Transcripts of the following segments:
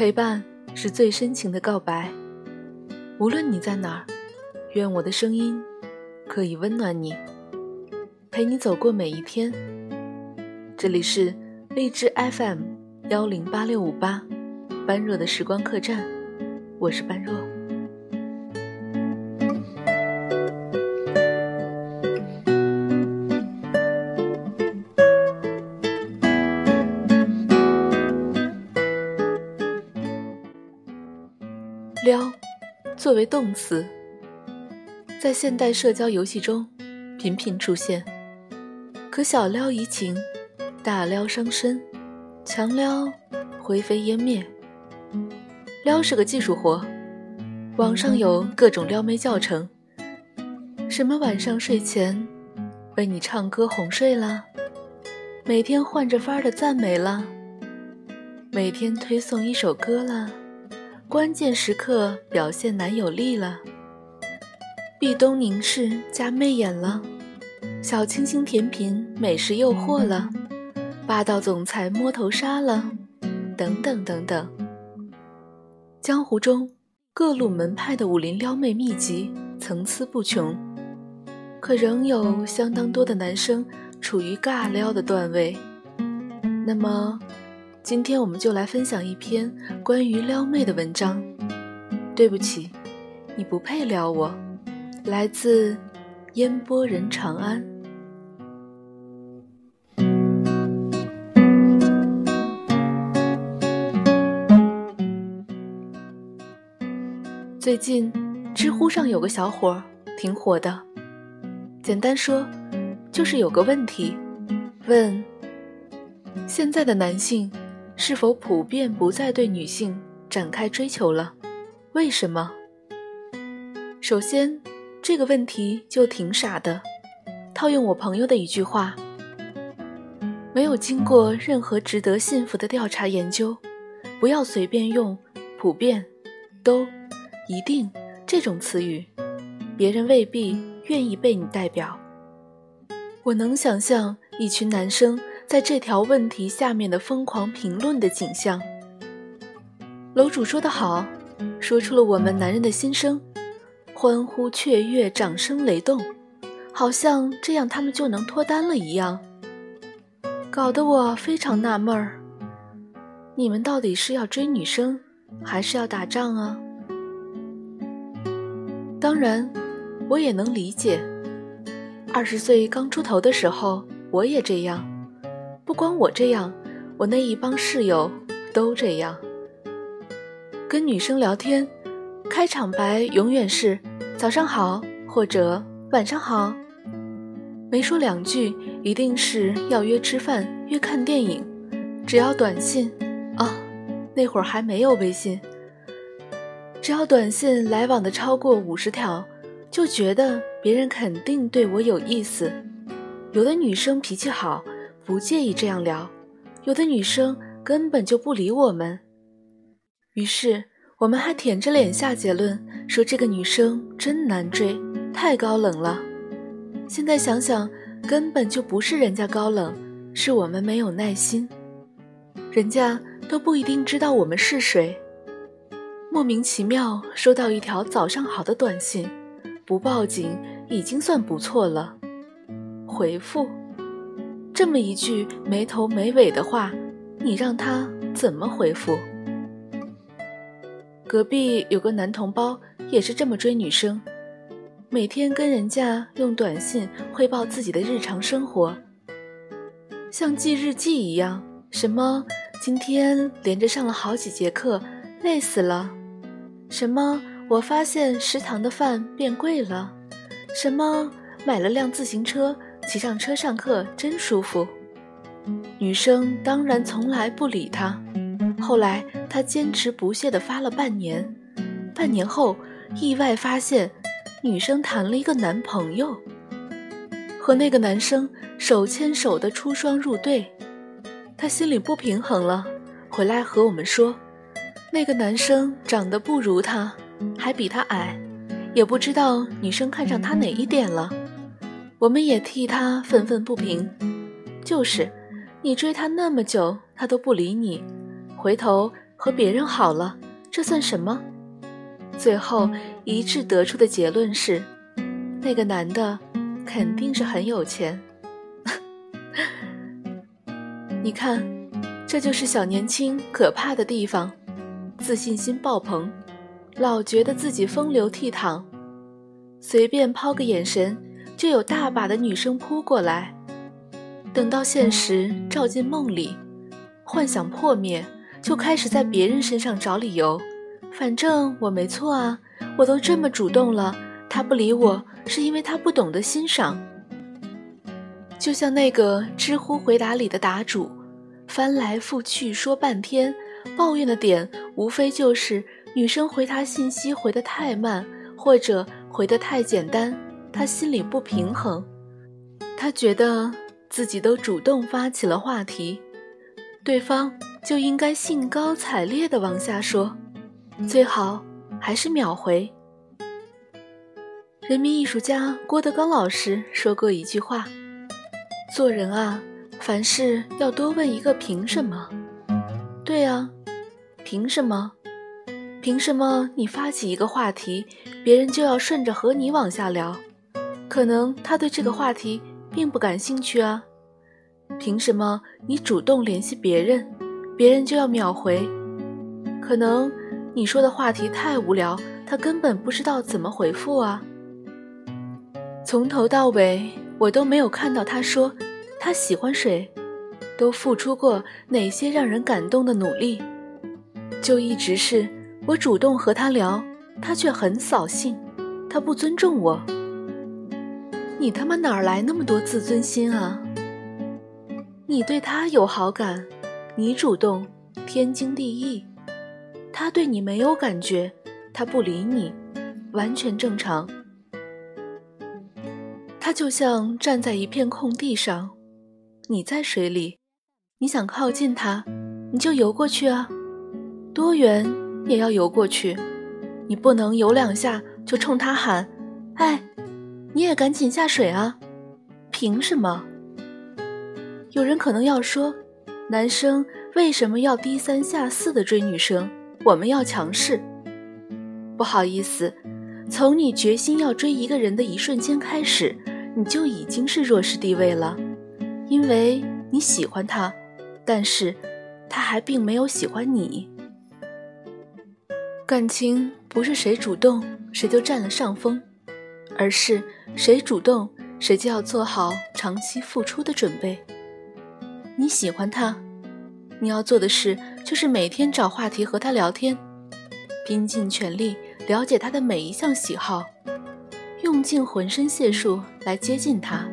陪伴是最深情的告白。无论你在哪儿，愿我的声音可以温暖你，陪你走过每一天。这里是荔枝 FM 幺零八六五八，般若的时光客栈，我是般若。作为动词，在现代社交游戏中频频出现，可小撩怡情，大撩伤身，强撩灰飞烟灭。撩是个技术活，网上有各种撩妹教程，什么晚上睡前为你唱歌哄睡啦，每天换着法儿的赞美啦，每天推送一首歌啦。关键时刻表现男友力了，壁咚凝视加媚眼了，小清新甜品美食诱惑了，霸道总裁摸头杀了，等等等等。江湖中各路门派的武林撩妹秘籍层出不穷，可仍有相当多的男生处于尬撩的段位。那么。今天我们就来分享一篇关于撩妹的文章。对不起，你不配撩我。来自烟波人长安。最近，知乎上有个小伙挺火的。简单说，就是有个问题，问现在的男性。是否普遍不再对女性展开追求了？为什么？首先，这个问题就挺傻的。套用我朋友的一句话：“没有经过任何值得信服的调查研究，不要随便用‘普遍’‘都’‘一定’这种词语，别人未必愿意被你代表。”我能想象一群男生。在这条问题下面的疯狂评论的景象，楼主说得好，说出了我们男人的心声，欢呼雀跃，掌声雷动，好像这样他们就能脱单了一样，搞得我非常纳闷儿。你们到底是要追女生，还是要打仗啊？当然，我也能理解，二十岁刚出头的时候，我也这样。不光我这样，我那一帮室友都这样。跟女生聊天，开场白永远是“早上好”或者“晚上好”，没说两句，一定是要约吃饭、约看电影。只要短信啊，那会儿还没有微信。只要短信来往的超过五十条，就觉得别人肯定对我有意思。有的女生脾气好。不介意这样聊，有的女生根本就不理我们。于是我们还舔着脸下结论，说这个女生真难追，太高冷了。现在想想，根本就不是人家高冷，是我们没有耐心。人家都不一定知道我们是谁。莫名其妙收到一条早上好的短信，不报警已经算不错了。回复。这么一句没头没尾的话，你让他怎么回复？隔壁有个男同胞也是这么追女生，每天跟人家用短信汇报自己的日常生活，像记日记一样。什么今天连着上了好几节课，累死了；什么我发现食堂的饭变贵了；什么买了辆自行车。骑上车上课真舒服，女生当然从来不理他。后来他坚持不懈地发了半年，半年后意外发现女生谈了一个男朋友，和那个男生手牵手的出双入对，他心里不平衡了，回来和我们说，那个男生长得不如他，还比他矮，也不知道女生看上他哪一点了。我们也替他愤愤不平，就是你追他那么久，他都不理你，回头和别人好了，这算什么？最后一致得出的结论是，那个男的肯定是很有钱。你看，这就是小年轻可怕的地方，自信心爆棚，老觉得自己风流倜傥，随便抛个眼神，就有大把的女生扑过来。等到现实照进梦里，幻想破灭，就开始在别人身上找理由。反正我没错啊，我都这么主动了，他不理我是因为他不懂得欣赏。就像那个知乎回答里的答主，翻来覆去说半天，抱怨的点无非就是女生回他信息回得太慢，或者回得太简单，他心里不平衡。他觉得自己都主动发起了话题，对方就应该兴高采烈地往下说。最好还是秒回。人民艺术家郭德纲老师说过一句话：“做人啊，凡事要多问一个凭什么。”对啊，凭什么？凭什么你发起一个话题，别人就要顺着和你往下聊？可能他对这个话题并不感兴趣啊。凭什么你主动联系别人，别人就要秒回？可能。你说的话题太无聊，他根本不知道怎么回复啊。从头到尾，我都没有看到他说他喜欢谁，都付出过哪些让人感动的努力，就一直是我主动和他聊，他却很扫兴，他不尊重我。你他妈哪来那么多自尊心啊？你对他有好感，你主动，天经地义。他对你没有感觉，他不理你，完全正常。他就像站在一片空地上，你在水里，你想靠近他，你就游过去啊，多远也要游过去。你不能游两下就冲他喊：“哎，你也赶紧下水啊！”凭什么？有人可能要说，男生为什么要低三下四的追女生？我们要强势。不好意思，从你决心要追一个人的一瞬间开始，你就已经是弱势地位了，因为你喜欢他，但是他还并没有喜欢你。感情不是谁主动谁就占了上风，而是谁主动谁就要做好长期付出的准备。你喜欢他。你要做的事就是每天找话题和他聊天，拼尽全力了解他的每一项喜好，用尽浑身解数来接近他。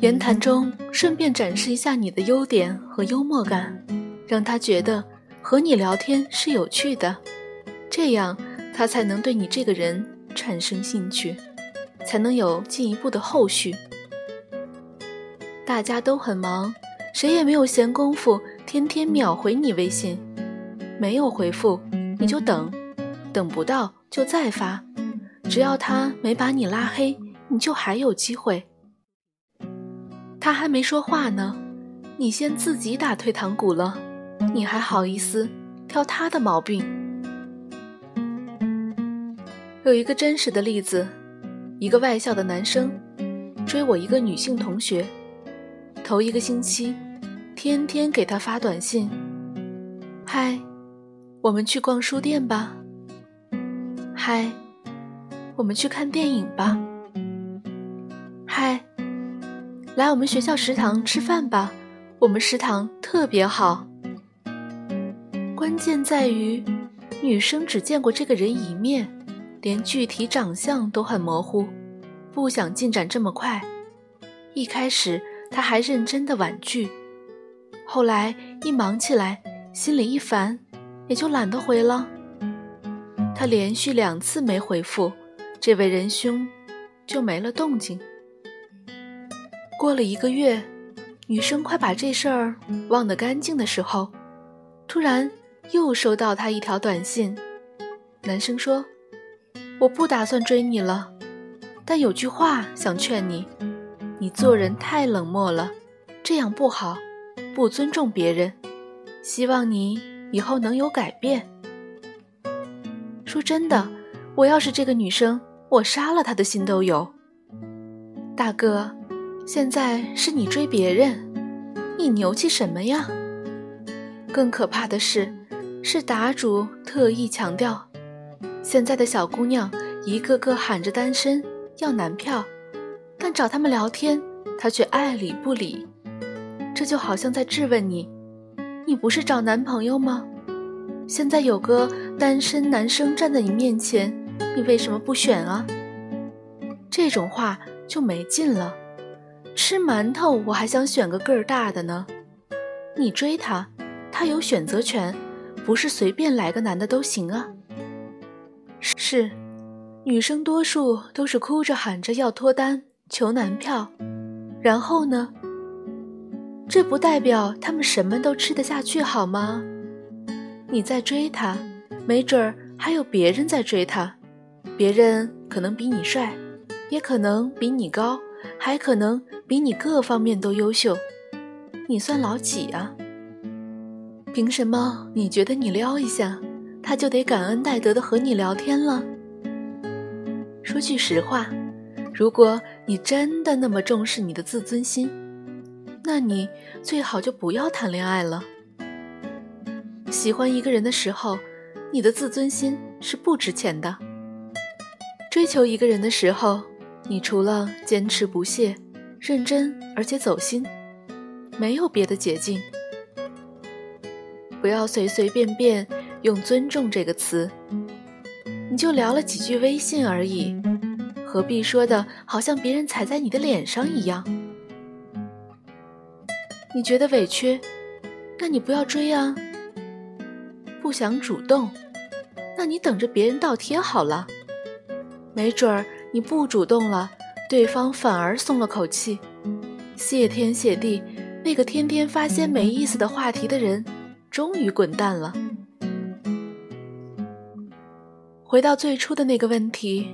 言谈中顺便展示一下你的优点和幽默感，让他觉得和你聊天是有趣的，这样他才能对你这个人产生兴趣，才能有进一步的后续。大家都很忙，谁也没有闲工夫。天天秒回你微信，没有回复你就等，等不到就再发，只要他没把你拉黑，你就还有机会。他还没说话呢，你先自己打退堂鼓了，你还好意思挑他的毛病？有一个真实的例子，一个外校的男生追我一个女性同学，头一个星期。天天给他发短信，嗨，我们去逛书店吧。嗨，我们去看电影吧。嗨，来我们学校食堂吃饭吧，我们食堂特别好。关键在于，女生只见过这个人一面，连具体长相都很模糊，不想进展这么快。一开始，他还认真的婉拒。后来一忙起来，心里一烦，也就懒得回了。他连续两次没回复，这位仁兄就没了动静。过了一个月，女生快把这事儿忘得干净的时候，突然又收到他一条短信。男生说：“我不打算追你了，但有句话想劝你，你做人太冷漠了，这样不好。”不尊重别人，希望你以后能有改变。说真的，我要是这个女生，我杀了他的心都有。大哥，现在是你追别人，你牛气什么呀？更可怕的是，是答主特意强调，现在的小姑娘一个个喊着单身要男票，但找他们聊天，他却爱理不理。这就好像在质问你：你不是找男朋友吗？现在有个单身男生站在你面前，你为什么不选啊？这种话就没劲了。吃馒头我还想选个个儿大的呢。你追他，他有选择权，不是随便来个男的都行啊。是，女生多数都是哭着喊着要脱单求男票，然后呢？这不代表他们什么都吃得下去，好吗？你在追他，没准儿还有别人在追他，别人可能比你帅，也可能比你高，还可能比你各方面都优秀。你算老几啊？凭什么你觉得你撩一下，他就得感恩戴德的和你聊天了？说句实话，如果你真的那么重视你的自尊心，那你最好就不要谈恋爱了。喜欢一个人的时候，你的自尊心是不值钱的；追求一个人的时候，你除了坚持不懈、认真而且走心，没有别的捷径。不要随随便便用“尊重”这个词，你就聊了几句微信而已，何必说的好像别人踩在你的脸上一样？你觉得委屈，那你不要追啊。不想主动，那你等着别人倒贴好了。没准儿你不主动了，对方反而松了口气。谢天谢地，那个天天发些没意思的话题的人，终于滚蛋了。回到最初的那个问题，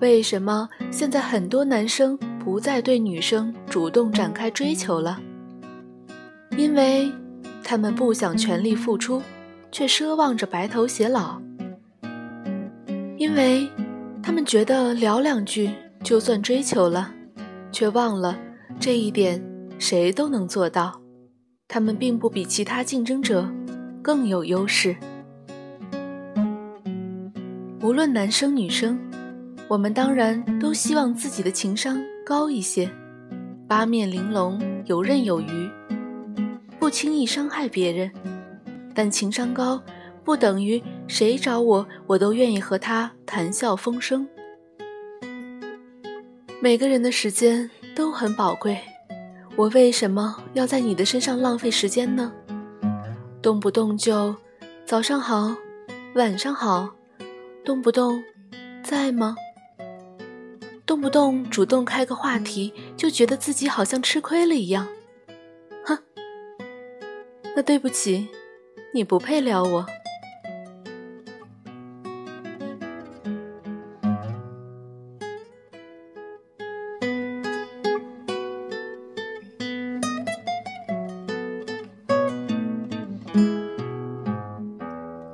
为什么现在很多男生不再对女生主动展开追求了？因为他们不想全力付出。却奢望着白头偕老，因为他们觉得聊两句就算追求了，却忘了这一点谁都能做到。他们并不比其他竞争者更有优势。无论男生女生，我们当然都希望自己的情商高一些，八面玲珑、游刃有余，不轻易伤害别人。但情商高，不等于谁找我，我都愿意和他谈笑风生。每个人的时间都很宝贵，我为什么要在你的身上浪费时间呢？动不动就早上好，晚上好，动不动在吗？动不动主动开个话题，就觉得自己好像吃亏了一样。哼，那对不起。你不配撩我。